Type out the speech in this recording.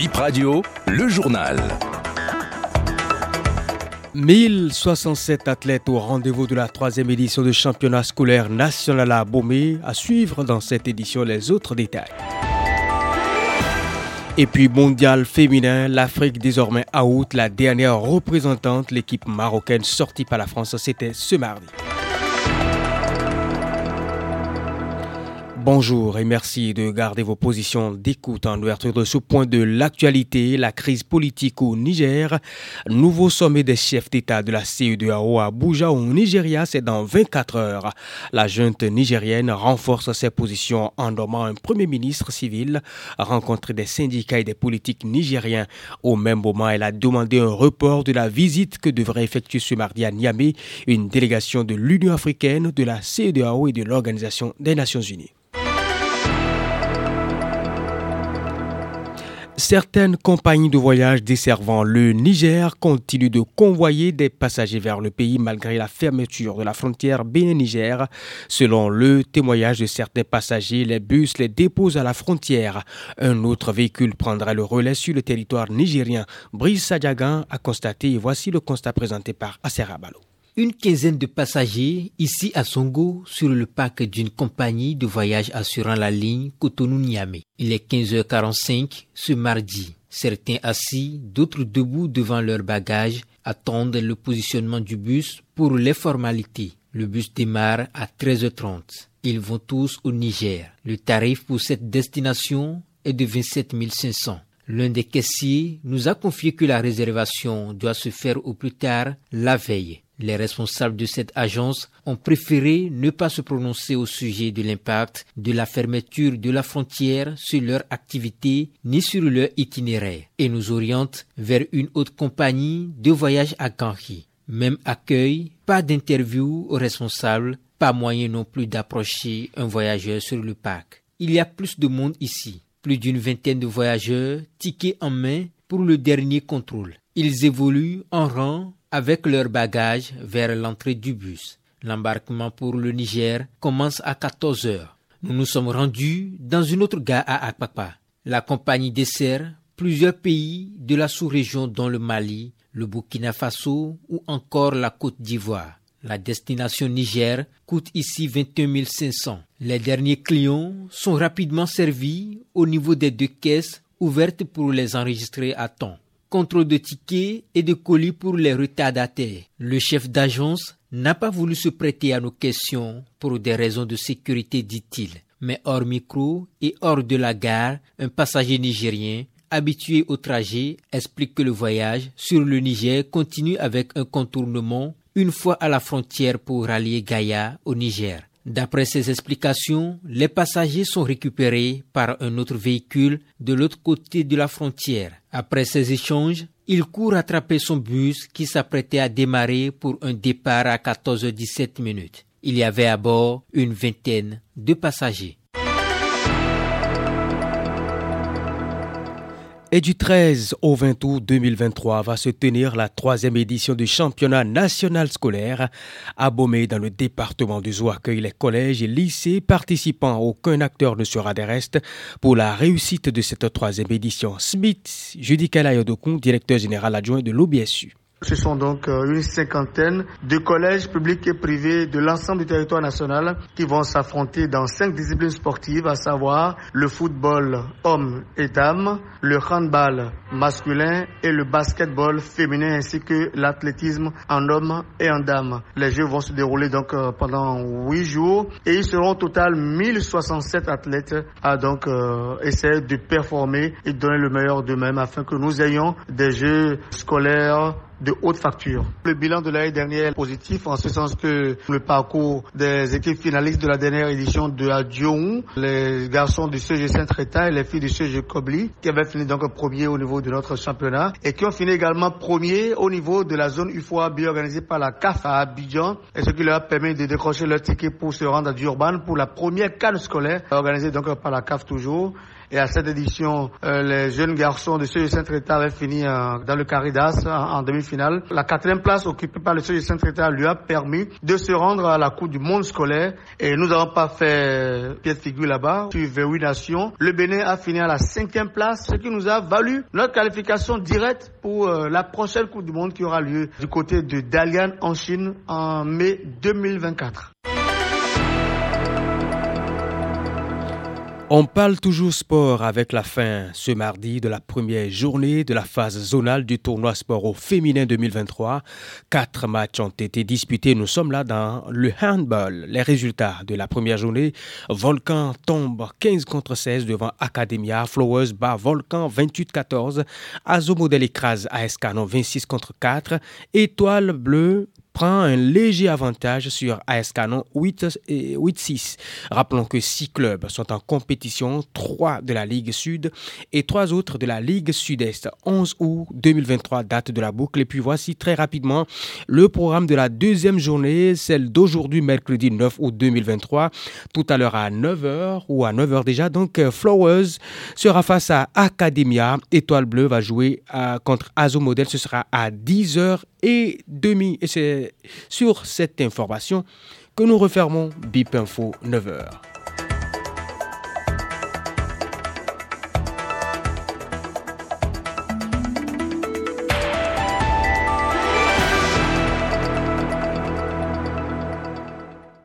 Bip Radio, le journal. 1067 athlètes au rendez-vous de la troisième édition du championnat scolaire national à Bomé. À suivre dans cette édition les autres détails. Et puis mondial féminin, l'Afrique désormais out, la dernière représentante, l'équipe marocaine sortie par la France, c'était ce mardi. Bonjour et merci de garder vos positions d'écoute en ouverture de ce point de l'actualité, la crise politique au Niger. Nouveau sommet des chefs d'État de la CEDEAO à Abuja au Nigeria, c'est dans 24 heures. La junte nigérienne renforce ses positions en nommant un premier ministre civil, rencontré des syndicats et des politiques nigériens. Au même moment, elle a demandé un report de la visite que devrait effectuer ce mardi à Niamey une délégation de l'Union africaine, de la CEDEAO et de l'Organisation des Nations unies. Certaines compagnies de voyage desservant le Niger continuent de convoyer des passagers vers le pays malgré la fermeture de la frontière Bénin-Niger. Selon le témoignage de certains passagers, les bus les déposent à la frontière. Un autre véhicule prendra le relais sur le territoire nigérien. Brice Sadjagan a constaté et voici le constat présenté par Aserabalo. Une quinzaine de passagers ici à Songo sur le parc d'une compagnie de voyage assurant la ligne Cotonou-Niamey. Il est 15h45 ce mardi. Certains assis, d'autres debout devant leurs bagages attendent le positionnement du bus pour les formalités. Le bus démarre à 13h30. Ils vont tous au Niger. Le tarif pour cette destination est de 27 500. L'un des caissiers nous a confié que la réservation doit se faire au plus tard la veille. Les responsables de cette agence ont préféré ne pas se prononcer au sujet de l'impact de la fermeture de la frontière sur leur activité ni sur leur itinéraire et nous orientent vers une autre compagnie de voyage à Ganhi. Même accueil, pas d'interview aux responsables, pas moyen non plus d'approcher un voyageur sur le parc. Il y a plus de monde ici, plus d'une vingtaine de voyageurs, tickets en main pour le dernier contrôle. Ils évoluent en rang avec leurs bagages vers l'entrée du bus. L'embarquement pour le Niger commence à 14 heures. Nous nous sommes rendus dans une autre gare à Akpakpa. La compagnie dessert plusieurs pays de la sous-région dont le Mali, le Burkina Faso ou encore la Côte d'Ivoire. La destination Niger coûte ici 21 500. Les derniers clients sont rapidement servis au niveau des deux caisses ouvertes pour les enregistrer à temps contrôle de tickets et de colis pour les retardataires. Le chef d'agence n'a pas voulu se prêter à nos questions pour des raisons de sécurité, dit-il. Mais hors micro et hors de la gare, un passager nigérien habitué au trajet explique que le voyage sur le Niger continue avec un contournement une fois à la frontière pour rallier Gaïa au Niger. D'après ces explications, les passagers sont récupérés par un autre véhicule de l'autre côté de la frontière. Après ces échanges, il court attraper son bus qui s'apprêtait à démarrer pour un départ à 14h17 minutes. Il y avait à bord une vingtaine de passagers. Et du 13 au 20 août 2023 va se tenir la troisième édition du championnat national scolaire. À Bomé, dans le département du Zou, accueille les collèges et lycées participants. Aucun acteur ne sera des restes pour la réussite de cette troisième édition. Smith Judica Yodokun, directeur général adjoint de l'OBSU. Ce sont donc euh, une cinquantaine de collèges publics et privés de l'ensemble du territoire national qui vont s'affronter dans cinq disciplines sportives, à savoir le football hommes et dames, le handball masculin et le basketball féminin ainsi que l'athlétisme en hommes et en dames. Les Jeux vont se dérouler donc euh, pendant huit jours et ils seront au total 1067 athlètes à donc euh, essayer de performer et de donner le meilleur d'eux-mêmes afin que nous ayons des Jeux scolaires de haute facture. Le bilan de l'année dernière est positif en ce sens que le parcours des équipes finalistes de la dernière édition de la Dion, les garçons du CG Saint-Réta et les filles du CG Kobli, qui avaient fini donc premier au niveau de notre championnat et qui ont fini également premier au niveau de la zone UFOA organisée par la CAF à Abidjan et ce qui leur a permis de décrocher leur ticket pour se rendre à Durban pour la première canne scolaire organisée donc par la CAF toujours Et à cette édition, euh, les jeunes garçons de de Saint-Réta avaient fini euh, dans le Caridas en, demi-finale. La quatrième place occupée par le de Saint-Réta lui a permis de se rendre à la Coupe du monde scolaire. Et nous n'avons pas fait pied de figure là-bas. Sur 28 nations, le Bénin a fini à la cinquième place, ce qui nous a valu notre qualification directe pour la prochaine Coupe du monde qui aura lieu du côté de Dalian en Chine en mai 2024. On parle toujours sport avec la fin ce mardi de la première journée de la phase zonale du tournoi sport au féminin 2023. Quatre matchs ont été disputés. Nous sommes là dans le handball. Les résultats de la première journée. Volcan tombe 15 contre 16 devant Academia. Flowers bat Volcan 28-14. Azomodel écrase AS Canon 26 contre 4. Étoile bleue un léger avantage sur AS Canon 8-6. Rappelons que six clubs sont en compétition, trois de la Ligue Sud et trois autres de la Ligue Sud-Est. 11 août 2023, date de la boucle. Et puis voici très rapidement le programme de la deuxième journée, celle d'aujourd'hui, mercredi 9 août 2023. Tout à l'heure à 9h ou à 9h déjà. Donc euh, Flowers sera face à Academia. Étoile Bleue va jouer euh, contre Azo Model. Ce sera à 10h et demi. Et c'est sur cette information que nous refermons BIP Info 9h.